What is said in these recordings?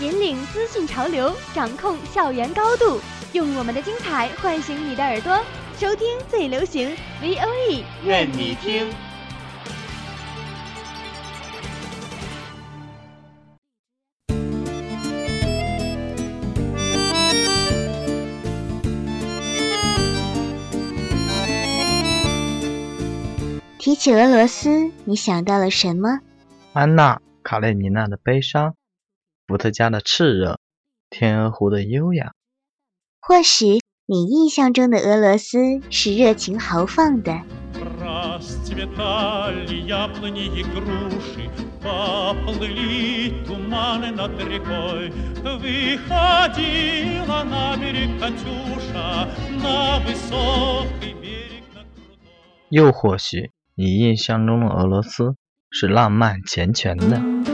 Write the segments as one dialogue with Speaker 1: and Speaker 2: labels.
Speaker 1: 引领资讯潮流，掌控校园高度，用我们的精彩唤醒你的耳朵，收听最流行 V O E，
Speaker 2: 愿你听。
Speaker 3: 提起俄罗斯，你想到了什么？
Speaker 4: 安娜·卡列尼娜的悲伤，伏特加的炽热天鹅湖的优雅。
Speaker 3: 或许你印象中的俄罗斯是热情豪放的。
Speaker 4: 又或许你印象中的俄罗斯是浪漫缱绻的。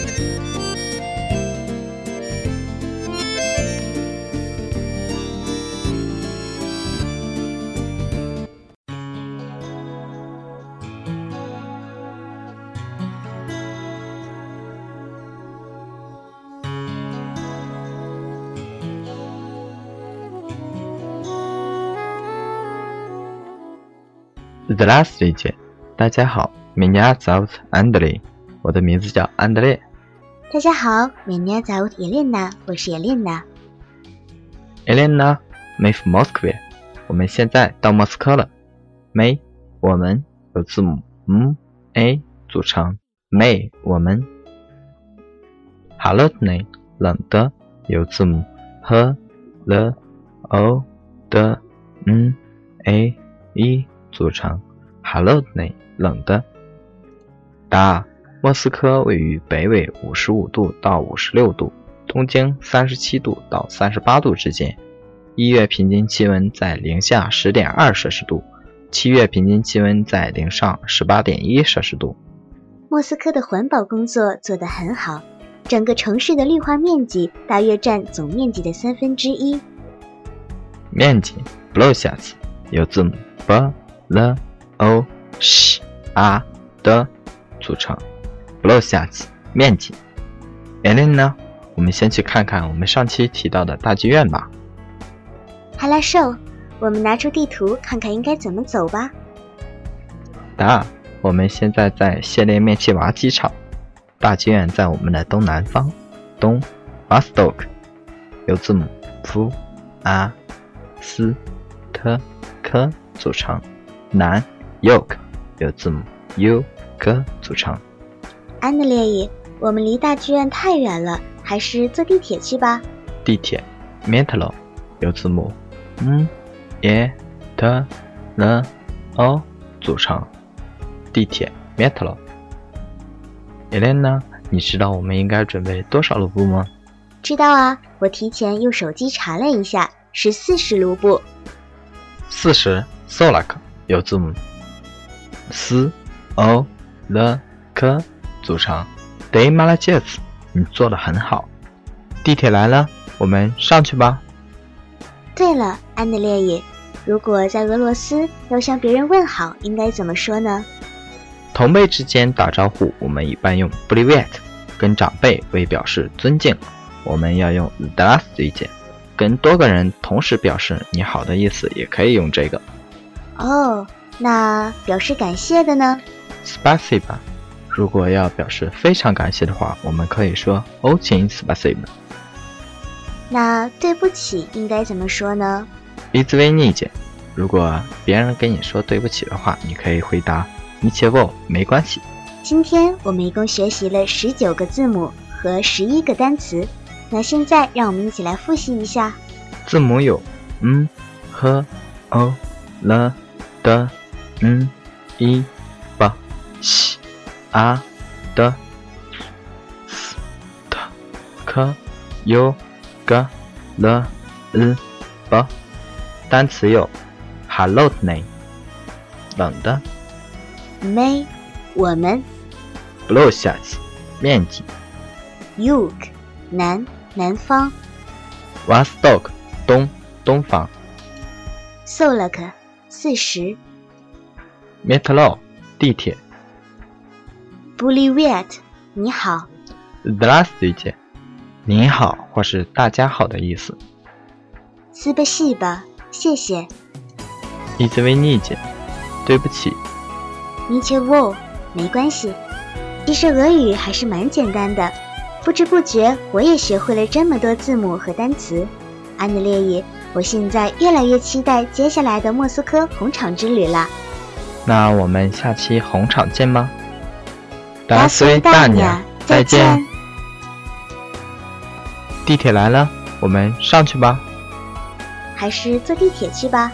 Speaker 4: Здравствуйте，大家好，Меня зовут Андрей，我的名字叫安德烈。
Speaker 3: 大家好，меня зовут Елена，我是 Елена。
Speaker 4: Elena, мы в Москве，我们现在到莫斯科了。Мы，我们由字母 m a 组成，мы 我们。Холодный，冷的，由字母 h l o d n a e 组成，Холодный，冷的。答：莫斯科位于北纬五十五度到五十六度，东经三十七度到三十八度之间。一月平均气温在零下十点二摄氏度，七月平均气温在零上十八点一摄氏度。
Speaker 3: 莫斯科的环保工作做得很好，整个城市的绿化面积大约占总面积的三分之一。
Speaker 4: 面积 b l o s a s 由字母 b l o sh a 的组成 b l o s a s 面积。年龄呢？我们先去看看我们上期提到的大剧院吧。
Speaker 3: 哈拉兽，我们拿出地图看看应该怎么走吧。
Speaker 4: 答：我们现在在谢列面契娃机场，大剧院在我们的东南方，东 Vostok，由字母 f a s t k 组成，南 Yok 由字母 u k 组成。
Speaker 3: 安德烈伊，我们离大剧院太远了，还是坐地铁去吧。
Speaker 4: 地铁 Metro 由字母 m e t l o 组成，地铁 Metro。Elena，你知道我们应该准备多少卢布吗？
Speaker 3: 知道啊，我提前用手机查了一下，是四十卢布。
Speaker 4: 四十 Solak 由字母斯、奥、勒、克组成。d a y m a l a j e s 你做的很好。地铁来了，我们上去吧。
Speaker 3: 对了，安德烈耶，如果在俄罗斯要向别人问好，应该怎么说呢？
Speaker 4: 同辈之间打招呼，我们一般用 p r i v e t 跟长辈为表示尊敬，我们要用 d a s 理解。跟多个人同时表示你好的意思，也可以用这个。
Speaker 3: 哦，那表示感谢的呢？
Speaker 4: Spasiba。如果要表示非常感谢的话，我们可以说 Очень спасибо。
Speaker 3: 那对不起应该怎么说呢
Speaker 4: Извините，如果别人跟你说对不起的话，你可以回答 Ничего，没关系。
Speaker 3: 今天我们一共学习了十九个字母和十一个单词，那现在让我们一起来复习一下。
Speaker 4: 字母有 n、h、o、l、 的嗯一吧西啊的斯特克有个了嗯吧单词有 hello 呢冷的
Speaker 3: 没我们
Speaker 4: blushes 面积
Speaker 3: yuk 南南方
Speaker 4: vastok 东东方
Speaker 3: solook 四十
Speaker 4: Metro，地铁
Speaker 3: Bulivet，你好
Speaker 4: Здравствуйте，您好或是大家好的意思
Speaker 3: Спасибо，谢谢
Speaker 4: Извините，对不起
Speaker 3: Ничего，没关系。其实俄语还是蛮简单的，不知不觉我也学会了这么多字母和单词。安德烈伊， 我现在越来越期待接下来的莫斯科红场之旅了。
Speaker 4: 那我们下期红场见吗？
Speaker 3: 达
Speaker 4: 随
Speaker 3: 大
Speaker 4: 娘，再见。地铁来了，我们上去吧。
Speaker 3: 还是坐地铁去吧。